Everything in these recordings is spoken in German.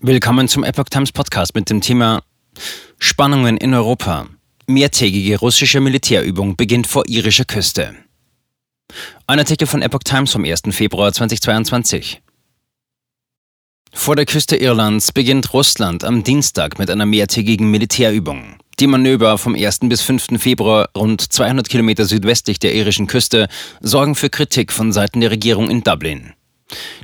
Willkommen zum Epoch Times Podcast mit dem Thema Spannungen in Europa. Mehrtägige russische Militärübung beginnt vor irischer Küste. Ein Artikel von Epoch Times vom 1. Februar 2022. Vor der Küste Irlands beginnt Russland am Dienstag mit einer mehrtägigen Militärübung. Die Manöver vom 1. bis 5. Februar rund 200 Kilometer südwestlich der irischen Küste sorgen für Kritik von Seiten der Regierung in Dublin.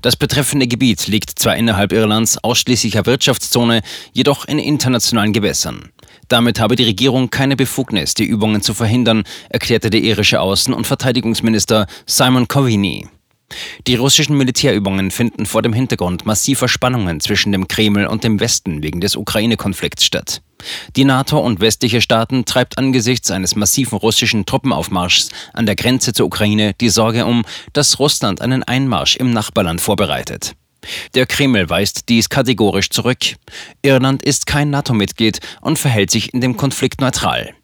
Das betreffende Gebiet liegt zwar innerhalb Irlands ausschließlicher Wirtschaftszone, jedoch in internationalen Gewässern. Damit habe die Regierung keine Befugnis, die Übungen zu verhindern, erklärte der irische Außen- und Verteidigungsminister Simon Coveney. Die russischen Militärübungen finden vor dem Hintergrund massiver Spannungen zwischen dem Kreml und dem Westen wegen des Ukraine-Konflikts statt. Die NATO und westliche Staaten treibt angesichts eines massiven russischen Truppenaufmarschs an der Grenze zur Ukraine die Sorge um, dass Russland einen Einmarsch im Nachbarland vorbereitet. Der Kreml weist dies kategorisch zurück. Irland ist kein NATO-Mitglied und verhält sich in dem Konflikt neutral.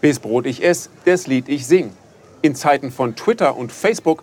Bis Brot ich ess, des Lied ich sing. In Zeiten von Twitter und Facebook